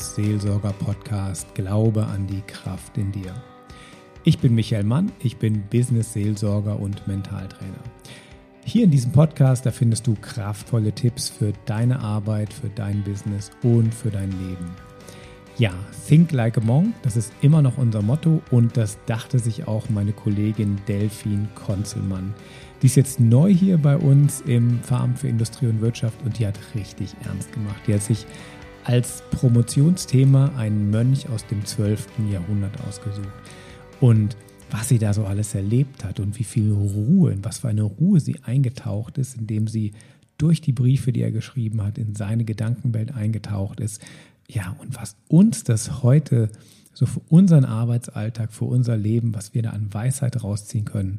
Business Seelsorger Podcast Glaube an die Kraft in dir. Ich bin Michael Mann, ich bin Business Seelsorger und Mentaltrainer. Hier in diesem Podcast, da findest du kraftvolle Tipps für deine Arbeit, für dein Business und für dein Leben. Ja, Think Like a Monk, das ist immer noch unser Motto und das dachte sich auch meine Kollegin Delphine Konzelmann. Die ist jetzt neu hier bei uns im Farm für Industrie und Wirtschaft und die hat richtig ernst gemacht. Die hat sich als Promotionsthema einen Mönch aus dem 12. Jahrhundert ausgesucht. Und was sie da so alles erlebt hat und wie viel Ruhe, in was für eine Ruhe sie eingetaucht ist, indem sie durch die Briefe, die er geschrieben hat, in seine Gedankenwelt eingetaucht ist. Ja, und was uns das heute so für unseren Arbeitsalltag, für unser Leben, was wir da an Weisheit rausziehen können,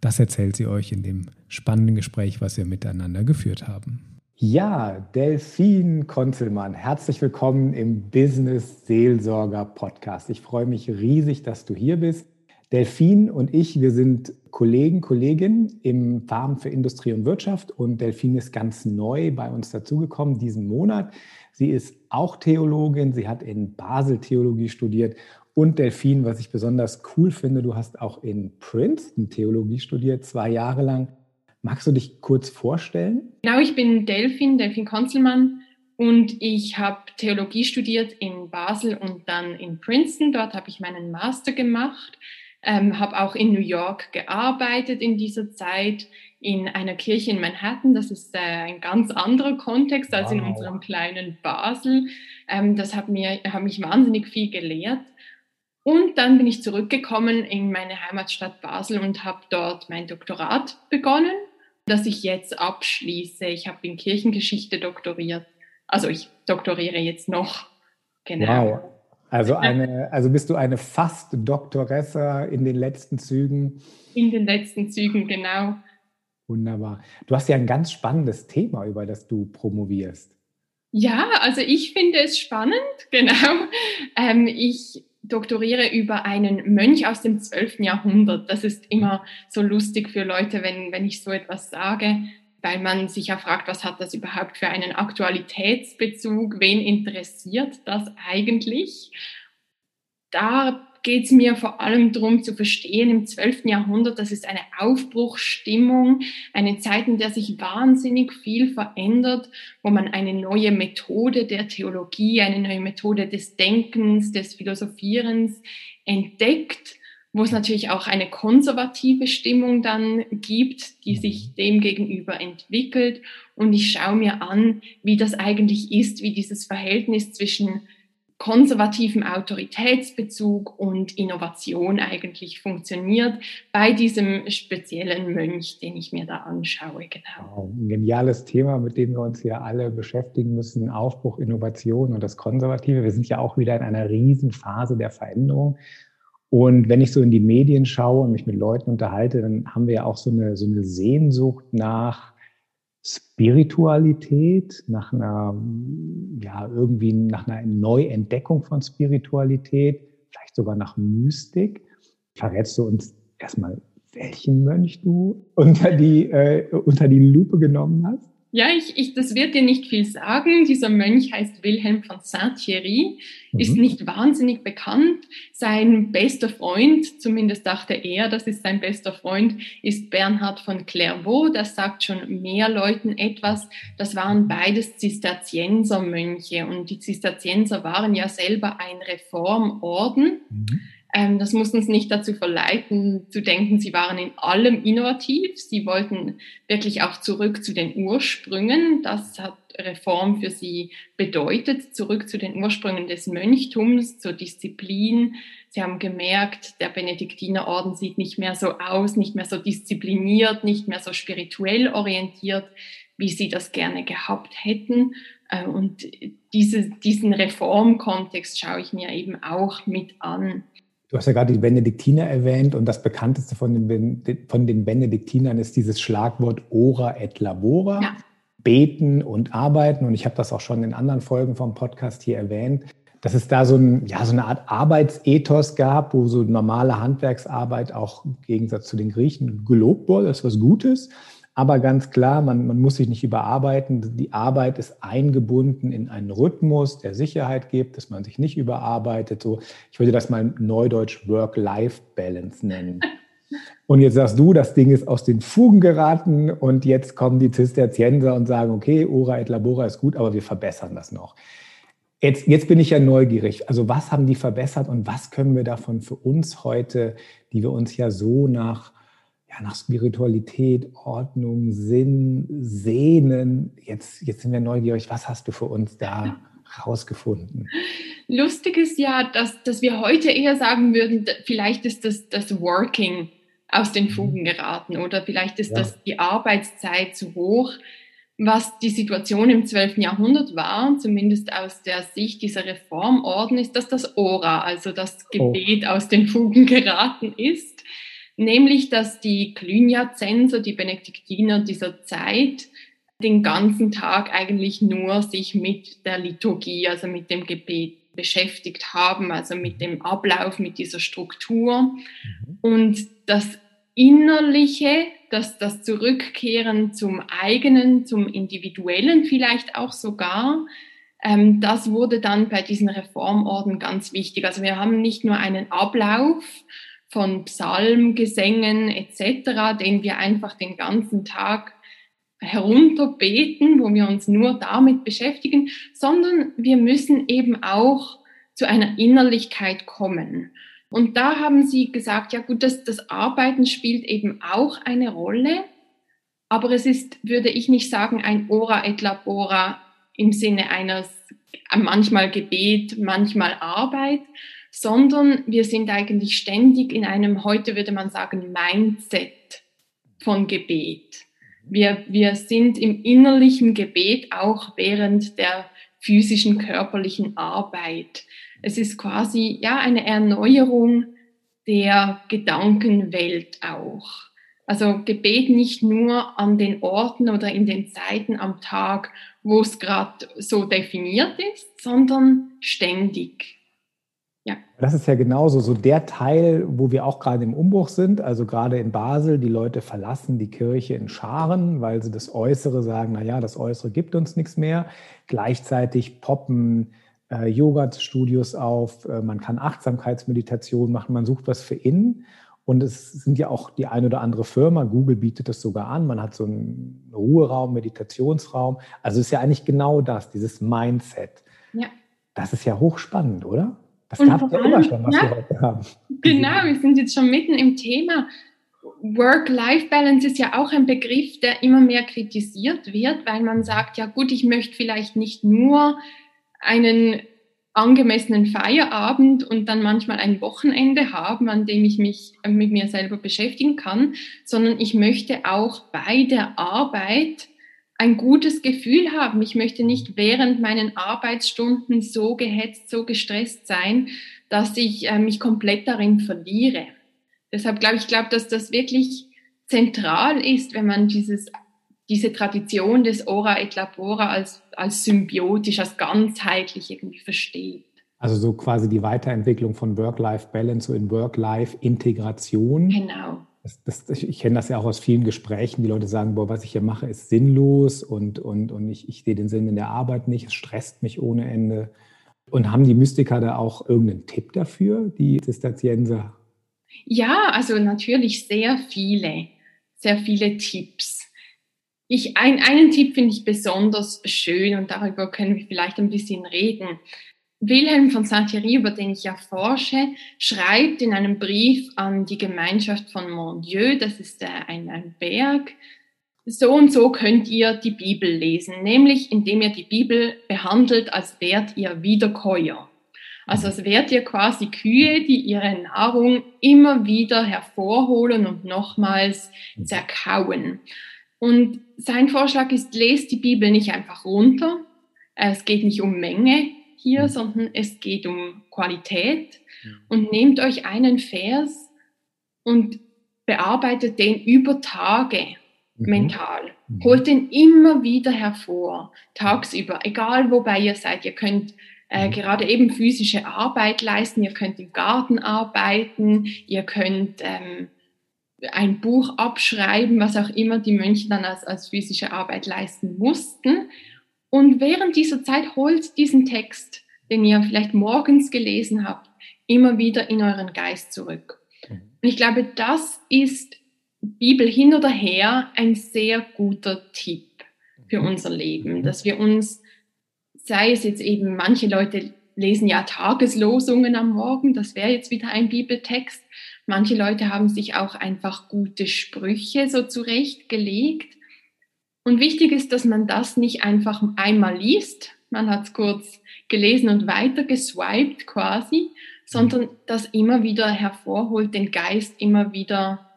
das erzählt sie euch in dem spannenden Gespräch, was wir miteinander geführt haben. Ja, Delphine Konzelmann, herzlich willkommen im Business Seelsorger Podcast. Ich freue mich riesig, dass du hier bist. Delphine und ich, wir sind Kollegen, Kolleginnen im Farm für Industrie und Wirtschaft und Delphine ist ganz neu bei uns dazugekommen diesen Monat. Sie ist auch Theologin, sie hat in Basel Theologie studiert und Delphine, was ich besonders cool finde, du hast auch in Princeton Theologie studiert, zwei Jahre lang. Magst du dich kurz vorstellen? Genau, ich bin Delphine, Delphine Konzelmann und ich habe Theologie studiert in Basel und dann in Princeton. Dort habe ich meinen Master gemacht, ähm, habe auch in New York gearbeitet in dieser Zeit in einer Kirche in Manhattan. Das ist äh, ein ganz anderer Kontext als wow. in unserem kleinen Basel. Ähm, das hat, mir, hat mich wahnsinnig viel gelehrt. Und dann bin ich zurückgekommen in meine Heimatstadt Basel und habe dort mein Doktorat begonnen, das ich jetzt abschließe. Ich habe in Kirchengeschichte doktoriert. Also ich doktoriere jetzt noch. Genau. Wow. Also, eine, also bist du eine fast Doktoressa in den letzten Zügen? In den letzten Zügen, genau. Wunderbar. Du hast ja ein ganz spannendes Thema, über das du promovierst. Ja, also ich finde es spannend, genau. Ähm, ich doktoriere über einen Mönch aus dem 12. Jahrhundert. Das ist immer so lustig für Leute, wenn, wenn ich so etwas sage, weil man sich ja fragt, was hat das überhaupt für einen Aktualitätsbezug? Wen interessiert das eigentlich? Da geht es mir vor allem darum zu verstehen, im 12. Jahrhundert, das ist eine Aufbruchsstimmung, eine Zeit, in der sich wahnsinnig viel verändert, wo man eine neue Methode der Theologie, eine neue Methode des Denkens, des Philosophierens entdeckt wo es natürlich auch eine konservative Stimmung dann gibt, die sich dem gegenüber entwickelt. Und ich schaue mir an, wie das eigentlich ist, wie dieses Verhältnis zwischen konservativen Autoritätsbezug und Innovation eigentlich funktioniert bei diesem speziellen Mönch, den ich mir da anschaue. Genau. Ein geniales Thema, mit dem wir uns hier alle beschäftigen müssen. Aufbruch, Innovation und das Konservative. Wir sind ja auch wieder in einer Riesenphase der Veränderung. Und wenn ich so in die Medien schaue und mich mit Leuten unterhalte, dann haben wir ja auch so eine, so eine Sehnsucht nach Spiritualität, nach einer, ja, irgendwie nach einer Neuentdeckung von Spiritualität, vielleicht sogar nach Mystik. Verrätst du uns erstmal, welchen Mönch du unter die, äh, unter die Lupe genommen hast? Ja, ich, ich, das wird dir nicht viel sagen. Dieser Mönch heißt Wilhelm von Saint-Thierry, mhm. ist nicht wahnsinnig bekannt. Sein bester Freund, zumindest dachte er, das ist sein bester Freund, ist Bernhard von Clairvaux. Das sagt schon mehr Leuten etwas. Das waren beides Zisterziensermönche und die Zisterzienser waren ja selber ein Reformorden. Mhm das muss uns nicht dazu verleiten, zu denken, sie waren in allem innovativ. Sie wollten wirklich auch zurück zu den Ursprüngen. Das hat Reform für sie bedeutet, zurück zu den Ursprüngen des Mönchtums, zur Disziplin. Sie haben gemerkt, der Benediktinerorden sieht nicht mehr so aus, nicht mehr so diszipliniert, nicht mehr so spirituell orientiert, wie sie das gerne gehabt hätten. Äh, und diese, diesen Reformkontext schaue ich mir eben auch mit an. Du hast ja gerade die Benediktiner erwähnt und das bekannteste von den, von den Benediktinern ist dieses Schlagwort Ora et Labora, ja. beten und arbeiten. Und ich habe das auch schon in anderen Folgen vom Podcast hier erwähnt, dass es da so, ein, ja, so eine Art Arbeitsethos gab, wo so normale Handwerksarbeit auch im Gegensatz zu den Griechen gelobt wurde, das ist was Gutes. Aber ganz klar, man, man muss sich nicht überarbeiten. Die Arbeit ist eingebunden in einen Rhythmus, der Sicherheit gibt, dass man sich nicht überarbeitet. So, ich würde das mal neudeutsch Work-Life-Balance nennen. Und jetzt sagst du, das Ding ist aus den Fugen geraten und jetzt kommen die Zisterzienser und sagen, okay, Ora et Labora ist gut, aber wir verbessern das noch. Jetzt, jetzt bin ich ja neugierig. Also was haben die verbessert und was können wir davon für uns heute, die wir uns ja so nach ja, nach Spiritualität, Ordnung, Sinn, Sehnen. Jetzt, jetzt sind wir neugierig. Was hast du für uns da rausgefunden? Lustig ist ja, dass, dass wir heute eher sagen würden, vielleicht ist das, das Working aus den mhm. Fugen geraten oder vielleicht ist ja. das die Arbeitszeit zu hoch. Was die Situation im 12. Jahrhundert war, zumindest aus der Sicht dieser Reformorden, ist, dass das Ora, also das oh. Gebet, oh. aus den Fugen geraten ist nämlich dass die Cluniacenser, die Benediktiner dieser Zeit, den ganzen Tag eigentlich nur sich mit der Liturgie, also mit dem Gebet beschäftigt haben, also mit dem Ablauf, mit dieser Struktur. Mhm. Und das Innerliche, das, das Zurückkehren zum eigenen, zum Individuellen vielleicht auch sogar, ähm, das wurde dann bei diesen Reformorden ganz wichtig. Also wir haben nicht nur einen Ablauf, von Psalmgesängen etc., den wir einfach den ganzen Tag herunterbeten, wo wir uns nur damit beschäftigen, sondern wir müssen eben auch zu einer Innerlichkeit kommen. Und da haben sie gesagt, ja gut, das, das Arbeiten spielt eben auch eine Rolle, aber es ist, würde ich nicht sagen, ein Ora et Labora im Sinne eines manchmal Gebet, manchmal Arbeit, sondern wir sind eigentlich ständig in einem, heute würde man sagen, Mindset von Gebet. Wir, wir sind im innerlichen Gebet auch während der physischen, körperlichen Arbeit. Es ist quasi, ja, eine Erneuerung der Gedankenwelt auch. Also Gebet nicht nur an den Orten oder in den Zeiten am Tag, wo es gerade so definiert ist, sondern ständig. Ja. Das ist ja genauso so der Teil, wo wir auch gerade im Umbruch sind. Also gerade in Basel, die Leute verlassen die Kirche in Scharen, weil sie das Äußere sagen, na ja, das Äußere gibt uns nichts mehr. Gleichzeitig poppen äh, Yoga-Studios auf, äh, man kann Achtsamkeitsmeditation machen, man sucht was für innen. Und es sind ja auch die ein oder andere Firma, Google bietet das sogar an, man hat so einen Ruheraum, Meditationsraum. Also es ist ja eigentlich genau das, dieses Mindset. Ja. Das ist ja hochspannend, oder? Das und gab es ja immer schon, was ja, wir heute haben. Genau, wir sind jetzt schon mitten im Thema. Work-Life-Balance ist ja auch ein Begriff, der immer mehr kritisiert wird, weil man sagt, ja gut, ich möchte vielleicht nicht nur einen angemessenen Feierabend und dann manchmal ein Wochenende haben, an dem ich mich mit mir selber beschäftigen kann, sondern ich möchte auch bei der Arbeit ein gutes Gefühl haben. Ich möchte nicht während meinen Arbeitsstunden so gehetzt, so gestresst sein, dass ich äh, mich komplett darin verliere. Deshalb glaube ich, glaube, dass das wirklich zentral ist, wenn man dieses, diese Tradition des Ora et Labora als, als symbiotisch, als ganzheitlich irgendwie versteht. Also so quasi die Weiterentwicklung von Work-Life-Balance so in Work-Life-Integration. Genau. Das, das, ich, kenne das ja auch aus vielen Gesprächen. Die Leute sagen, boah, was ich hier mache, ist sinnlos und, und, und ich, ich sehe den Sinn in der Arbeit nicht. Es stresst mich ohne Ende. Und haben die Mystiker da auch irgendeinen Tipp dafür, die Zisterzienser? Ja, also natürlich sehr viele, sehr viele Tipps. Ich, ein, einen Tipp finde ich besonders schön und darüber können wir vielleicht ein bisschen reden. Wilhelm von Saint-Thierry, über den ich ja forsche, schreibt in einem Brief an die Gemeinschaft von Mondieu, das ist ein, ein Berg, so und so könnt ihr die Bibel lesen, nämlich indem ihr die Bibel behandelt, als wärt ihr Wiederkäuer. Also als wärt ihr quasi Kühe, die ihre Nahrung immer wieder hervorholen und nochmals zerkauen. Und sein Vorschlag ist, lest die Bibel nicht einfach runter. Es geht nicht um Menge, hier, mhm. sondern es geht um Qualität. Und nehmt euch einen Vers und bearbeitet den über Tage mhm. mental. Mhm. Holt den immer wieder hervor, tagsüber, egal wobei ihr seid. Ihr könnt äh, mhm. gerade eben physische Arbeit leisten, ihr könnt im Garten arbeiten, ihr könnt ähm, ein Buch abschreiben, was auch immer die Mönche dann als, als physische Arbeit leisten mussten. Und während dieser Zeit holt diesen Text, den ihr vielleicht morgens gelesen habt, immer wieder in euren Geist zurück. Und ich glaube, das ist Bibel hin oder her ein sehr guter Tipp für mhm. unser Leben, mhm. dass wir uns, sei es jetzt eben, manche Leute lesen ja Tageslosungen am Morgen, das wäre jetzt wieder ein Bibeltext. Manche Leute haben sich auch einfach gute Sprüche so zurechtgelegt. Und wichtig ist, dass man das nicht einfach einmal liest, man hat es kurz gelesen und weiter geswiped quasi, sondern das immer wieder hervorholt, den Geist immer wieder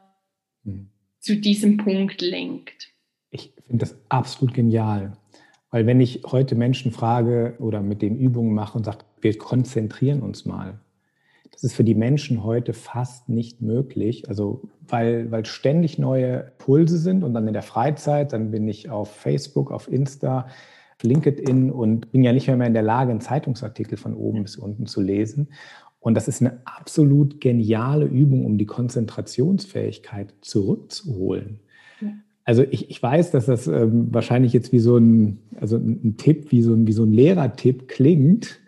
mhm. zu diesem Punkt lenkt. Ich finde das absolut genial. Weil wenn ich heute Menschen frage oder mit den Übungen mache und sage, wir konzentrieren uns mal, das ist für die Menschen heute fast nicht möglich. Also weil, weil ständig neue Pulse sind und dann in der Freizeit, dann bin ich auf Facebook, auf Insta, LinkedIn und bin ja nicht mehr in der Lage, einen Zeitungsartikel von oben bis unten zu lesen. Und das ist eine absolut geniale Übung, um die Konzentrationsfähigkeit zurückzuholen. Ja. Also ich, ich weiß, dass das ähm, wahrscheinlich jetzt wie so ein, also ein Tipp, wie so ein, wie so ein Lehrertipp klingt.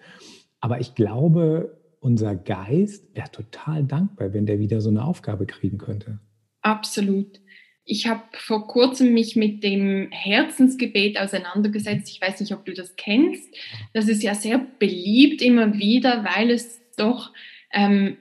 Aber ich glaube, unser Geist wäre total dankbar, wenn der wieder so eine Aufgabe kriegen könnte. Absolut. Ich habe vor kurzem mich mit dem Herzensgebet auseinandergesetzt. Ich weiß nicht, ob du das kennst. Das ist ja sehr beliebt immer wieder, weil es doch ähm,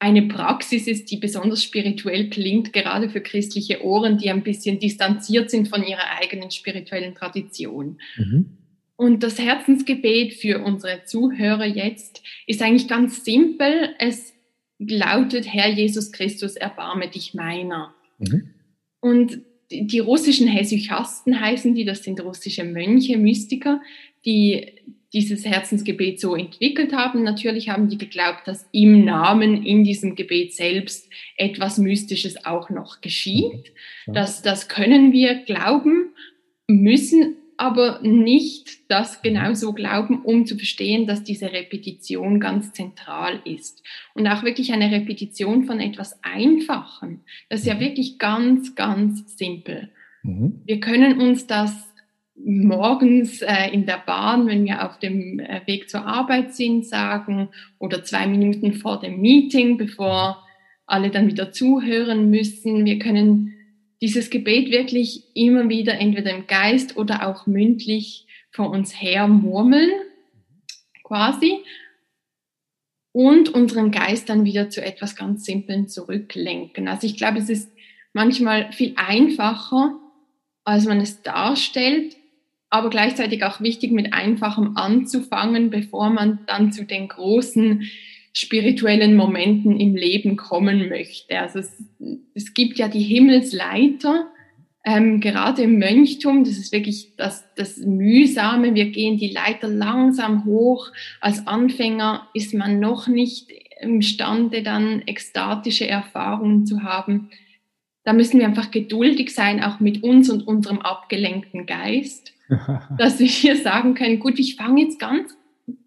eine Praxis ist, die besonders spirituell klingt, gerade für christliche Ohren, die ein bisschen distanziert sind von ihrer eigenen spirituellen Tradition. Mhm. Und das Herzensgebet für unsere Zuhörer jetzt ist eigentlich ganz simpel. Es lautet, Herr Jesus Christus, erbarme dich meiner. Mhm. Und die russischen Hesychasten heißen die, das sind russische Mönche, Mystiker, die dieses Herzensgebet so entwickelt haben. Natürlich haben die geglaubt, dass im Namen, in diesem Gebet selbst etwas Mystisches auch noch geschieht. Ja. Das, das können wir glauben, müssen aber nicht das genau so glauben, um zu verstehen, dass diese Repetition ganz zentral ist. Und auch wirklich eine Repetition von etwas Einfachen. Das ist ja mhm. wirklich ganz, ganz simpel. Mhm. Wir können uns das morgens äh, in der Bahn, wenn wir auf dem äh, Weg zur Arbeit sind, sagen oder zwei Minuten vor dem Meeting, bevor alle dann wieder zuhören müssen. Wir können dieses Gebet wirklich immer wieder entweder im Geist oder auch mündlich vor uns her murmeln, quasi, und unseren Geist dann wieder zu etwas ganz Simplen zurücklenken. Also ich glaube, es ist manchmal viel einfacher, als man es darstellt, aber gleichzeitig auch wichtig, mit Einfachem anzufangen, bevor man dann zu den großen spirituellen Momenten im Leben kommen möchte. Also es, es gibt ja die Himmelsleiter, ähm, gerade im Mönchtum, das ist wirklich das, das Mühsame. Wir gehen die Leiter langsam hoch. Als Anfänger ist man noch nicht imstande, dann ekstatische Erfahrungen zu haben. Da müssen wir einfach geduldig sein, auch mit uns und unserem abgelenkten Geist. dass wir hier sagen können, gut, ich fange jetzt ganz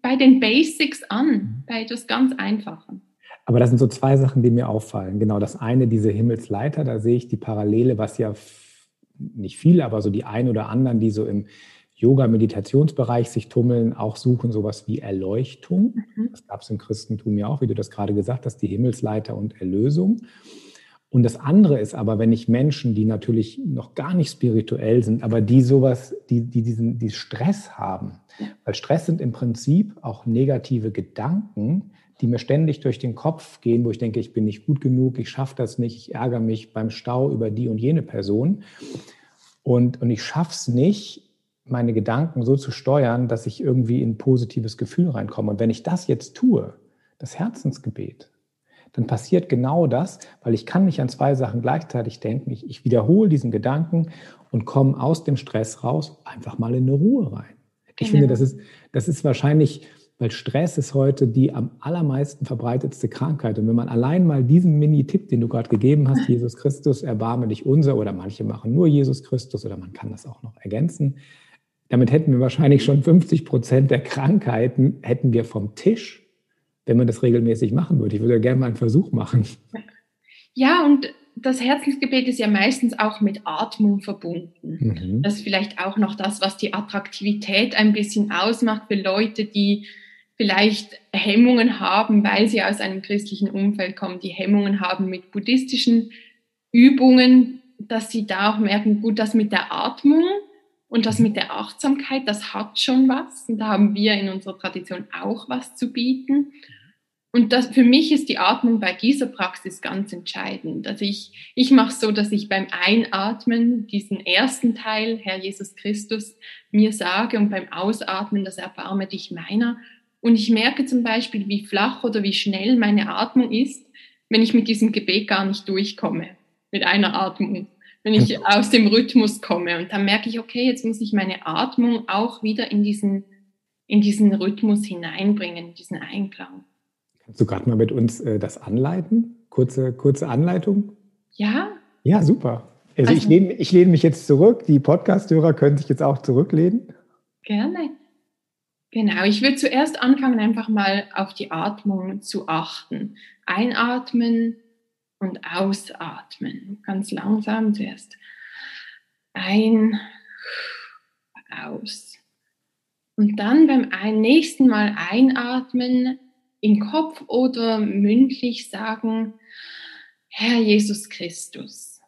bei den Basics an, mhm. bei etwas ganz Einfachen. Aber das sind so zwei Sachen, die mir auffallen. Genau, das eine, diese Himmelsleiter, da sehe ich die Parallele, was ja nicht viele, aber so die ein oder anderen, die so im Yoga-Meditationsbereich sich tummeln, auch suchen sowas wie Erleuchtung. Mhm. Das gab es im Christentum ja auch, wie du das gerade gesagt hast, die Himmelsleiter und Erlösung. Und das andere ist aber, wenn ich Menschen, die natürlich noch gar nicht spirituell sind, aber die sowas, die, die diesen die Stress haben, weil Stress sind im Prinzip auch negative Gedanken, die mir ständig durch den Kopf gehen, wo ich denke, ich bin nicht gut genug, ich schaffe das nicht, ich ärgere mich beim Stau über die und jene Person. Und, und ich schaffe es nicht, meine Gedanken so zu steuern, dass ich irgendwie in ein positives Gefühl reinkomme. Und wenn ich das jetzt tue, das Herzensgebet, dann passiert genau das, weil ich kann nicht an zwei Sachen gleichzeitig denken. Ich, ich wiederhole diesen Gedanken und komme aus dem Stress raus, einfach mal in eine Ruhe rein. Ich genau. finde, das ist, das ist wahrscheinlich, weil Stress ist heute die am allermeisten verbreitetste Krankheit. Und wenn man allein mal diesen Mini-Tipp, den du gerade gegeben hast, Jesus Christus, erbarme dich unser, oder manche machen nur Jesus Christus, oder man kann das auch noch ergänzen, damit hätten wir wahrscheinlich schon 50 Prozent der Krankheiten hätten wir vom Tisch wenn man das regelmäßig machen würde. Ich würde ja gerne mal einen Versuch machen. Ja, und das Herzensgebet ist ja meistens auch mit Atmung verbunden. Mhm. Das ist vielleicht auch noch das, was die Attraktivität ein bisschen ausmacht für Leute, die vielleicht Hemmungen haben, weil sie aus einem christlichen Umfeld kommen, die Hemmungen haben mit buddhistischen Übungen, dass sie da auch merken, gut, das mit der Atmung und das mit der Achtsamkeit, das hat schon was. Und da haben wir in unserer Tradition auch was zu bieten. Und das, für mich ist die Atmung bei dieser Praxis ganz entscheidend. Also ich, ich mache so, dass ich beim Einatmen diesen ersten Teil, Herr Jesus Christus, mir sage und beim Ausatmen das Erbarme dich meiner. Und ich merke zum Beispiel, wie flach oder wie schnell meine Atmung ist, wenn ich mit diesem Gebet gar nicht durchkomme, mit einer Atmung, wenn ich aus dem Rhythmus komme. Und dann merke ich, okay, jetzt muss ich meine Atmung auch wieder in diesen, in diesen Rhythmus hineinbringen, diesen Einklang. Kannst du gerade mal mit uns äh, das anleiten? Kurze, kurze Anleitung? Ja. Ja, super. Also, also ich, lehne, ich lehne mich jetzt zurück. Die Podcast-Hörer können sich jetzt auch zurücklehnen. Gerne. Genau, ich würde zuerst anfangen, einfach mal auf die Atmung zu achten. Einatmen und ausatmen. Ganz langsam zuerst ein, aus. Und dann beim nächsten Mal einatmen im Kopf oder mündlich sagen, Herr Jesus Christus.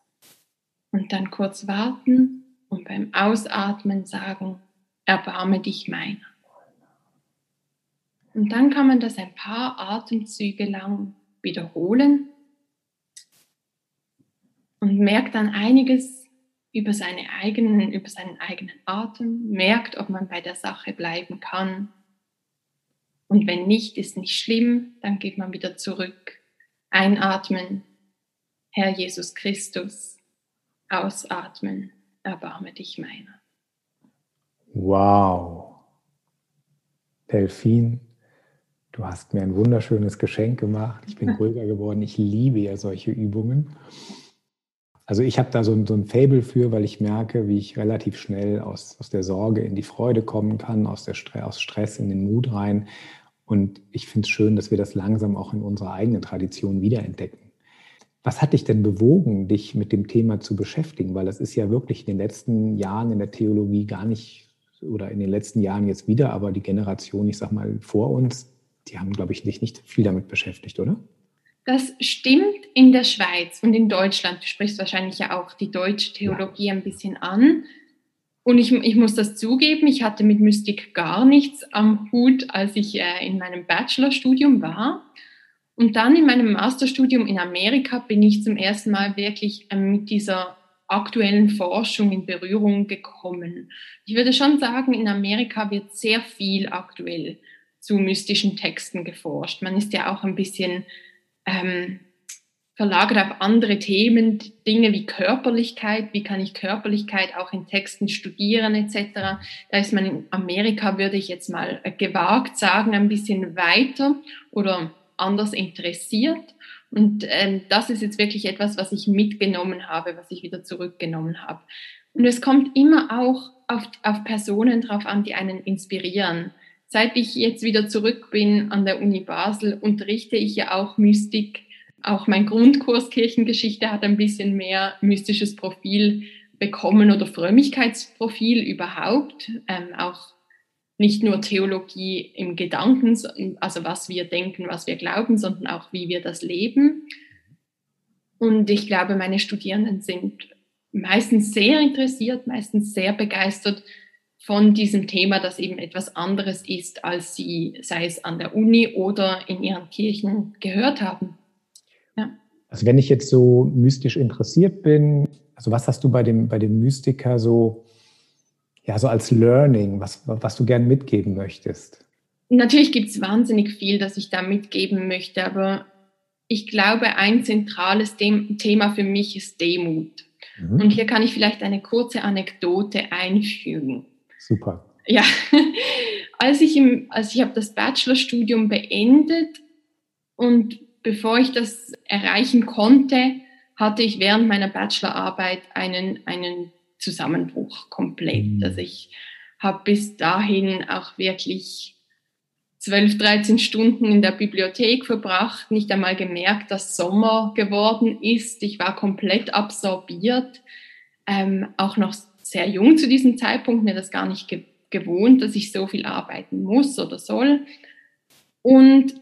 Und dann kurz warten und beim Ausatmen sagen, erbarme dich meiner. Und dann kann man das ein paar Atemzüge lang wiederholen und merkt dann einiges über, seine eigenen, über seinen eigenen Atem, merkt, ob man bei der Sache bleiben kann und wenn nicht, ist nicht schlimm, dann geht man wieder zurück. Einatmen, Herr Jesus Christus. Ausatmen, erbarme dich meiner. Wow. Delfin, du hast mir ein wunderschönes Geschenk gemacht. Ich bin ruhiger geworden. Ich liebe ja solche Übungen. Also ich habe da so ein, so ein Fable für, weil ich merke, wie ich relativ schnell aus, aus der Sorge in die Freude kommen kann, aus, der Stress, aus Stress in den Mut rein. Und ich finde es schön, dass wir das langsam auch in unserer eigenen Tradition wiederentdecken. Was hat dich denn bewogen, dich mit dem Thema zu beschäftigen? Weil das ist ja wirklich in den letzten Jahren in der Theologie gar nicht, oder in den letzten Jahren jetzt wieder, aber die Generation, ich sag mal, vor uns, die haben, glaube ich, sich nicht viel damit beschäftigt, oder? Das stimmt in der Schweiz und in Deutschland. Du sprichst wahrscheinlich ja auch die deutsche Theologie ja. ein bisschen an. Und ich, ich muss das zugeben, ich hatte mit Mystik gar nichts am Hut, als ich äh, in meinem Bachelorstudium war. Und dann in meinem Masterstudium in Amerika bin ich zum ersten Mal wirklich äh, mit dieser aktuellen Forschung in Berührung gekommen. Ich würde schon sagen, in Amerika wird sehr viel aktuell zu mystischen Texten geforscht. Man ist ja auch ein bisschen ähm, verlagert auf andere Themen, Dinge wie Körperlichkeit, wie kann ich Körperlichkeit auch in Texten studieren etc. Da ist man in Amerika, würde ich jetzt mal gewagt sagen, ein bisschen weiter oder anders interessiert. Und ähm, das ist jetzt wirklich etwas, was ich mitgenommen habe, was ich wieder zurückgenommen habe. Und es kommt immer auch auf, auf Personen drauf an, die einen inspirieren. Seit ich jetzt wieder zurück bin an der Uni Basel, unterrichte ich ja auch Mystik auch mein Grundkurs Kirchengeschichte hat ein bisschen mehr mystisches Profil bekommen oder Frömmigkeitsprofil überhaupt. Ähm, auch nicht nur Theologie im Gedanken, also was wir denken, was wir glauben, sondern auch wie wir das leben. Und ich glaube, meine Studierenden sind meistens sehr interessiert, meistens sehr begeistert von diesem Thema, das eben etwas anderes ist, als sie, sei es an der Uni oder in ihren Kirchen gehört haben. Also wenn ich jetzt so mystisch interessiert bin, also was hast du bei dem, bei dem Mystiker so, ja, so als Learning, was, was du gern mitgeben möchtest? Natürlich gibt es wahnsinnig viel, das ich da mitgeben möchte, aber ich glaube, ein zentrales Thema für mich ist Demut. Mhm. Und hier kann ich vielleicht eine kurze Anekdote einfügen. Super. Ja, als ich, im, als ich habe das Bachelorstudium beendet und bevor ich das erreichen konnte, hatte ich während meiner Bachelorarbeit einen, einen Zusammenbruch komplett. Mhm. Also ich habe bis dahin auch wirklich 12, 13 Stunden in der Bibliothek verbracht, nicht einmal gemerkt, dass Sommer geworden ist. Ich war komplett absorbiert, ähm, auch noch sehr jung zu diesem Zeitpunkt, mir das gar nicht ge gewohnt, dass ich so viel arbeiten muss oder soll. Und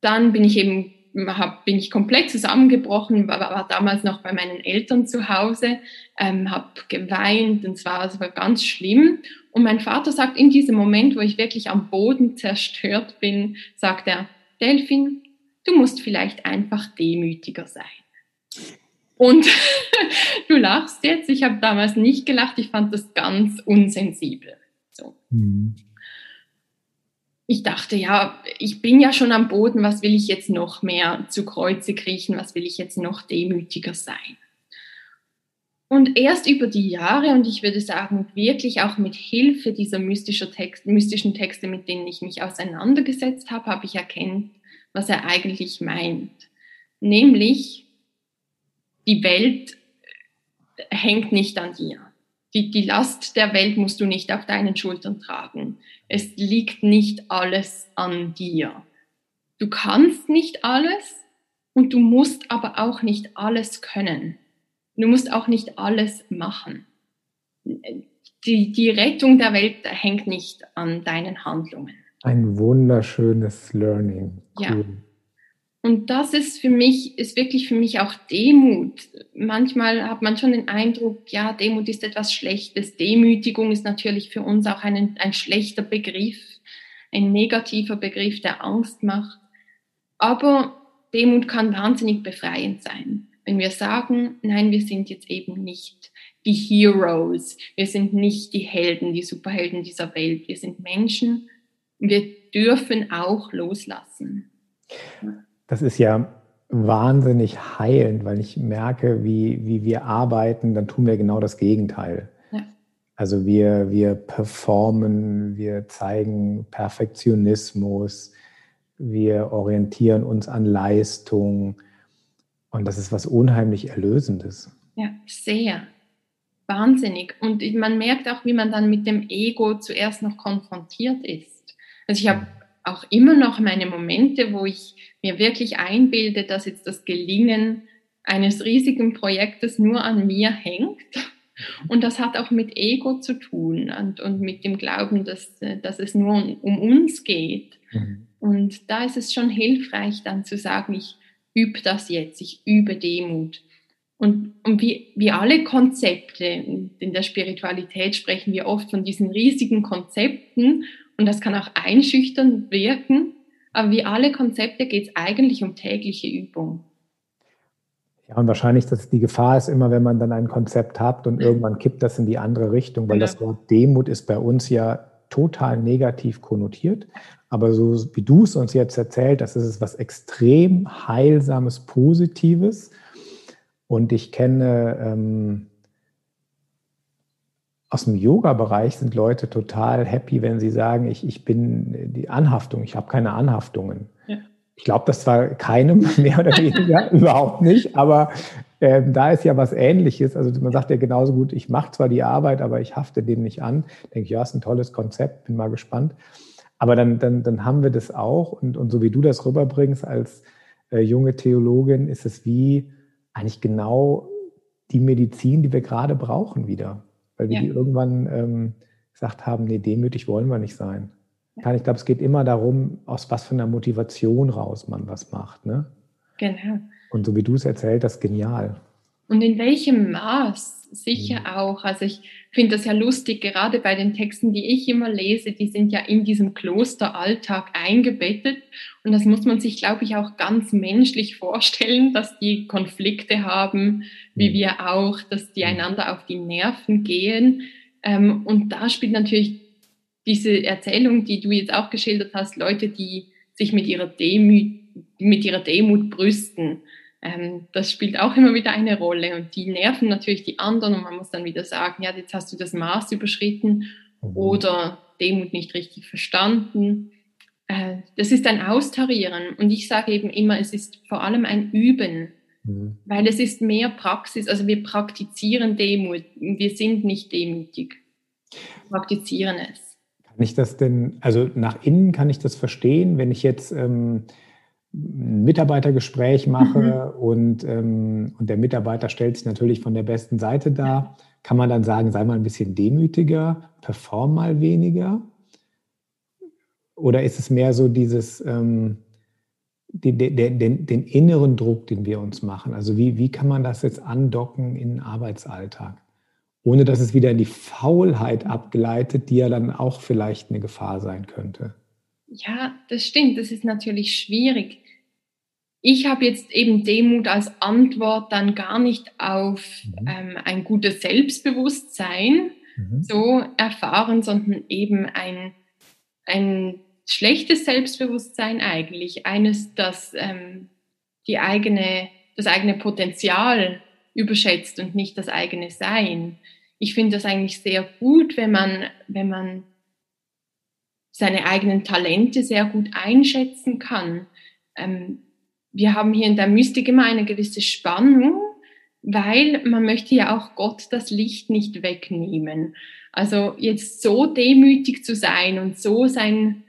dann bin ich eben hab, bin ich komplett zusammengebrochen, war, war damals noch bei meinen Eltern zu Hause, ähm, habe geweint und es war, es war ganz schlimm. Und mein Vater sagt in diesem Moment, wo ich wirklich am Boden zerstört bin, sagt er, Delfin, du musst vielleicht einfach demütiger sein. Und du lachst jetzt, ich habe damals nicht gelacht, ich fand das ganz unsensibel. So. Mhm ich dachte, ja, ich bin ja schon am Boden, was will ich jetzt noch mehr zu Kreuze kriechen, was will ich jetzt noch demütiger sein? Und erst über die Jahre, und ich würde sagen, wirklich auch mit Hilfe dieser mystischer Text, mystischen Texte, mit denen ich mich auseinandergesetzt habe, habe ich erkennt, was er eigentlich meint. Nämlich, die Welt hängt nicht an dir die, die Last der Welt musst du nicht auf deinen Schultern tragen. Es liegt nicht alles an dir. Du kannst nicht alles und du musst aber auch nicht alles können. Du musst auch nicht alles machen. Die, die Rettung der Welt hängt nicht an deinen Handlungen. Ein wunderschönes Learning. Cool. Ja. Und das ist für mich, ist wirklich für mich auch Demut. Manchmal hat man schon den Eindruck, ja, Demut ist etwas Schlechtes. Demütigung ist natürlich für uns auch ein, ein schlechter Begriff, ein negativer Begriff, der Angst macht. Aber Demut kann wahnsinnig befreiend sein. Wenn wir sagen, nein, wir sind jetzt eben nicht die Heroes, wir sind nicht die Helden, die Superhelden dieser Welt, wir sind Menschen, wir dürfen auch loslassen das ist ja wahnsinnig heilend, weil ich merke, wie, wie wir arbeiten, dann tun wir genau das Gegenteil. Ja. Also wir, wir performen, wir zeigen Perfektionismus, wir orientieren uns an Leistung und das ist was unheimlich Erlösendes. Ja, sehr. Wahnsinnig. Und man merkt auch, wie man dann mit dem Ego zuerst noch konfrontiert ist. Also ich habe auch immer noch meine Momente, wo ich mir wirklich einbilde, dass jetzt das Gelingen eines riesigen Projektes nur an mir hängt. Und das hat auch mit Ego zu tun und, und mit dem Glauben, dass, dass es nur um, um uns geht. Mhm. Und da ist es schon hilfreich, dann zu sagen, ich übe das jetzt, ich übe Demut. Und, und wie, wie alle Konzepte in der Spiritualität sprechen wir oft von diesen riesigen Konzepten und das kann auch einschüchtern wirken. Aber wie alle Konzepte geht es eigentlich um tägliche Übung. Ja, und wahrscheinlich, dass die Gefahr ist immer, wenn man dann ein Konzept hat und irgendwann kippt das in die andere Richtung, weil ja. das Wort Demut ist bei uns ja total negativ konnotiert. Aber so wie du es uns jetzt erzählt, das ist was extrem Heilsames, Positives. Und ich kenne ähm, aus dem Yoga-Bereich sind Leute total happy, wenn sie sagen, ich, ich bin die Anhaftung, ich habe keine Anhaftungen. Ja. Ich glaube, das war keinem mehr oder weniger, überhaupt nicht, aber ähm, da ist ja was Ähnliches. Also man sagt ja genauso gut, ich mache zwar die Arbeit, aber ich hafte dem nicht an. Denke ich, ja, ist ein tolles Konzept, bin mal gespannt. Aber dann, dann, dann haben wir das auch und, und so wie du das rüberbringst als äh, junge Theologin, ist es wie eigentlich genau die Medizin, die wir gerade brauchen wieder weil wir ja. die irgendwann ähm, gesagt haben, nee, demütig wollen wir nicht sein. Ja. Ich glaube, es geht immer darum, aus was für einer Motivation raus man was macht. Ne? Genau. Und so wie du es erzählt hast, genial. Und in welchem Maß? Sicher mhm. auch. Also ich finde das ja lustig, gerade bei den Texten, die ich immer lese, die sind ja in diesem Klosteralltag eingebettet. Und das muss man sich, glaube ich, auch ganz menschlich vorstellen, dass die Konflikte haben, wie mhm. wir auch, dass die mhm. einander auf die Nerven gehen. Ähm, und da spielt natürlich diese Erzählung, die du jetzt auch geschildert hast, Leute, die sich mit ihrer Demut, mit ihrer Demut brüsten ähm, das spielt auch immer wieder eine Rolle und die nerven natürlich die anderen und man muss dann wieder sagen, ja, jetzt hast du das Maß überschritten mhm. oder Demut nicht richtig verstanden. Äh, das ist ein Austarieren und ich sage eben immer, es ist vor allem ein Üben, mhm. weil es ist mehr Praxis, also wir praktizieren Demut, wir sind nicht demütig, wir praktizieren es Kann ich das denn, also nach innen kann ich das verstehen, wenn ich jetzt ähm, ein Mitarbeitergespräch mache mhm. und, ähm, und der Mitarbeiter stellt sich natürlich von der besten Seite dar, kann man dann sagen, sei mal ein bisschen demütiger, perform mal weniger? Oder ist es mehr so dieses, ähm, den, den, den, den, inneren Druck, den wir uns machen? Also wie, wie kann man das jetzt andocken in den Arbeitsalltag? Ohne dass es wieder in die Faulheit abgleitet, die ja dann auch vielleicht eine Gefahr sein könnte. Ja, das stimmt. Das ist natürlich schwierig. Ich habe jetzt eben Demut als Antwort dann gar nicht auf mhm. ähm, ein gutes Selbstbewusstsein mhm. so erfahren, sondern eben ein, ein schlechtes Selbstbewusstsein eigentlich. Eines, das ähm, die eigene, das eigene Potenzial überschätzt und nicht das eigene Sein. Ich finde das eigentlich sehr gut, wenn man, wenn man seine eigenen Talente sehr gut einschätzen kann. Ähm, wir haben hier in der Mystik immer eine gewisse Spannung, weil man möchte ja auch Gott das Licht nicht wegnehmen. Also jetzt so demütig zu sein und so sein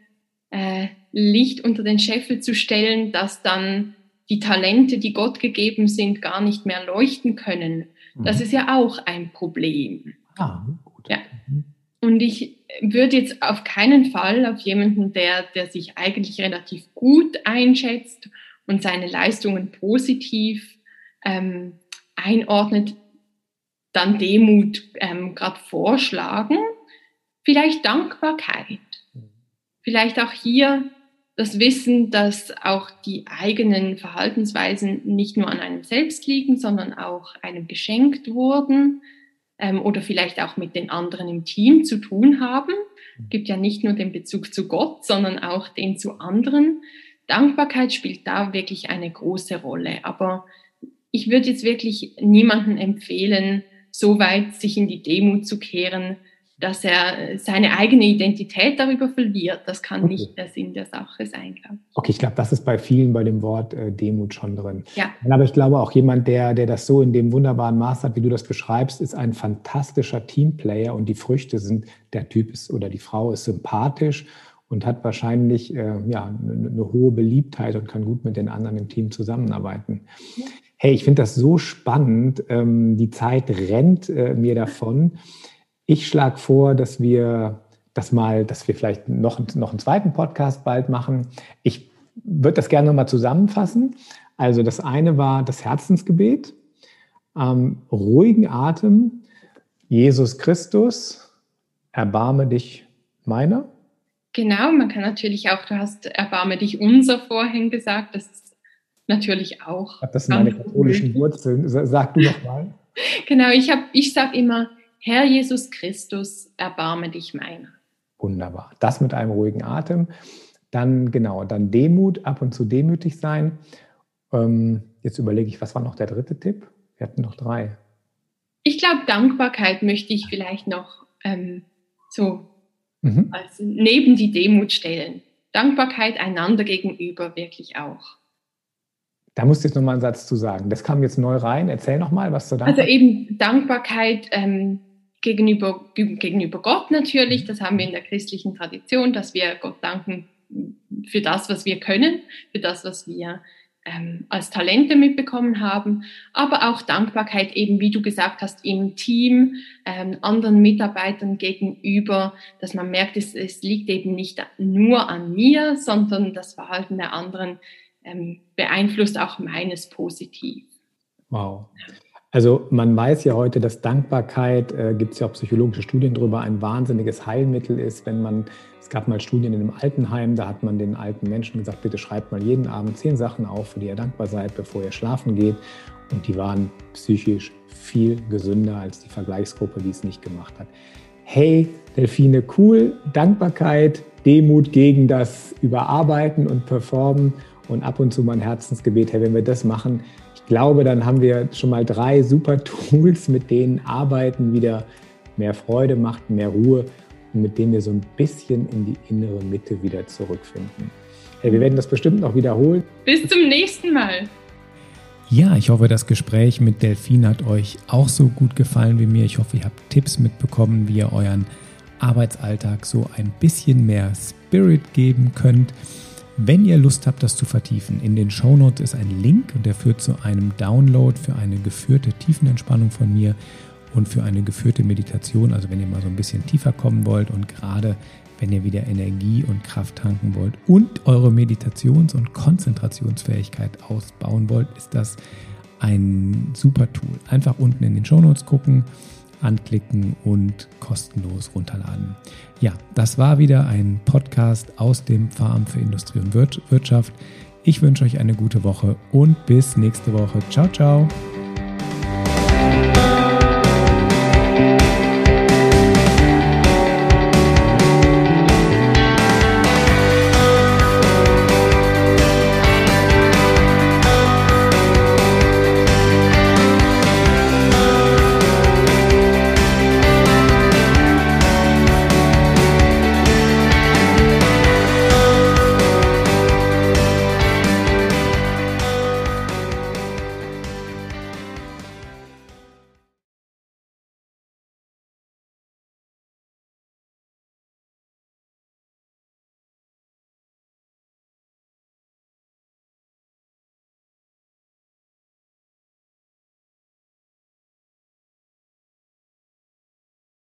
äh, Licht unter den Scheffel zu stellen, dass dann die Talente, die Gott gegeben sind, gar nicht mehr leuchten können. Das mhm. ist ja auch ein Problem. Ah, gut. Ja. Mhm. Und ich würde jetzt auf keinen Fall auf jemanden, der, der sich eigentlich relativ gut einschätzt und seine Leistungen positiv ähm, einordnet, dann Demut ähm, gerade vorschlagen. Vielleicht Dankbarkeit. Vielleicht auch hier das Wissen, dass auch die eigenen Verhaltensweisen nicht nur an einem selbst liegen, sondern auch einem geschenkt wurden ähm, oder vielleicht auch mit den anderen im Team zu tun haben. Es gibt ja nicht nur den Bezug zu Gott, sondern auch den zu anderen. Dankbarkeit spielt da wirklich eine große Rolle. Aber ich würde jetzt wirklich niemanden empfehlen, so weit sich in die Demut zu kehren, dass er seine eigene Identität darüber verliert. Das kann okay. nicht der Sinn der Sache sein, glaube ich. Okay, ich glaube, das ist bei vielen bei dem Wort äh, Demut schon drin. Ja. Aber ich glaube auch jemand, der, der das so in dem wunderbaren Maß hat, wie du das beschreibst, ist ein fantastischer Teamplayer und die Früchte sind, der Typ ist oder die Frau ist sympathisch und hat wahrscheinlich äh, ja, eine, eine, hohe Beliebtheit und kann gut mit den anderen im Team zusammenarbeiten. Ja. Hey, ich finde das so spannend. Ähm, die Zeit rennt äh, mir davon. Ich schlage vor, dass wir das mal, dass wir vielleicht noch, noch einen zweiten Podcast bald machen. Ich würde das gerne nochmal zusammenfassen. Also das eine war das Herzensgebet, ähm, ruhigen Atem, Jesus Christus, erbarme dich meiner. Genau, man kann natürlich auch, du hast erbarme dich unser vorhin gesagt, das ist natürlich auch. Das sind meine katholischen Wurzeln. Sag du noch mal. genau, ich, ich sage immer, Herr Jesus Christus, erbarme dich meiner. Wunderbar. Das mit einem ruhigen Atem. Dann genau, dann Demut, ab und zu demütig sein. Ähm, jetzt überlege ich, was war noch der dritte Tipp? Wir hatten noch drei. Ich glaube, Dankbarkeit möchte ich vielleicht noch ähm, so mhm. als neben die Demut stellen. Dankbarkeit einander gegenüber wirklich auch. Da musst du jetzt nochmal einen Satz zu sagen. Das kam jetzt neu rein. Erzähl nochmal, was du da. Also eben Dankbarkeit ähm, gegenüber, gegenüber Gott natürlich. Das haben wir in der christlichen Tradition, dass wir Gott danken für das, was wir können, für das, was wir ähm, als Talente mitbekommen haben, aber auch Dankbarkeit eben, wie du gesagt hast, im Team, ähm, anderen Mitarbeitern gegenüber, dass man merkt, es, es liegt eben nicht nur an mir, sondern das Verhalten der anderen ähm, beeinflusst auch meines positiv. Wow. Also man weiß ja heute, dass Dankbarkeit, äh, gibt es ja auch psychologische Studien darüber, ein wahnsinniges Heilmittel ist. Wenn man, es gab mal Studien in einem Altenheim, da hat man den alten Menschen gesagt, bitte schreibt mal jeden Abend zehn Sachen auf, für die ihr dankbar seid, bevor ihr schlafen geht. Und die waren psychisch viel gesünder als die Vergleichsgruppe, die es nicht gemacht hat. Hey, Delfine, cool, Dankbarkeit, Demut gegen das Überarbeiten und Performen und ab und zu mal ein Herzensgebet. Hey, wenn wir das machen, glaube, dann haben wir schon mal drei super Tools, mit denen Arbeiten wieder mehr Freude macht, mehr Ruhe und mit denen wir so ein bisschen in die innere Mitte wieder zurückfinden. Hey, wir werden das bestimmt noch wiederholen. Bis zum nächsten Mal. Ja, ich hoffe, das Gespräch mit Delphine hat euch auch so gut gefallen wie mir. Ich hoffe, ihr habt Tipps mitbekommen, wie ihr euren Arbeitsalltag so ein bisschen mehr Spirit geben könnt. Wenn ihr Lust habt, das zu vertiefen, in den Shownotes ist ein Link und der führt zu einem Download für eine geführte Tiefenentspannung von mir und für eine geführte Meditation. Also wenn ihr mal so ein bisschen tiefer kommen wollt und gerade wenn ihr wieder Energie und Kraft tanken wollt und eure Meditations- und Konzentrationsfähigkeit ausbauen wollt, ist das ein super Tool. Einfach unten in den Shownotes gucken anklicken und kostenlos runterladen. Ja, das war wieder ein Podcast aus dem Farm für Industrie und Wirtschaft. Ich wünsche euch eine gute Woche und bis nächste Woche. Ciao, ciao.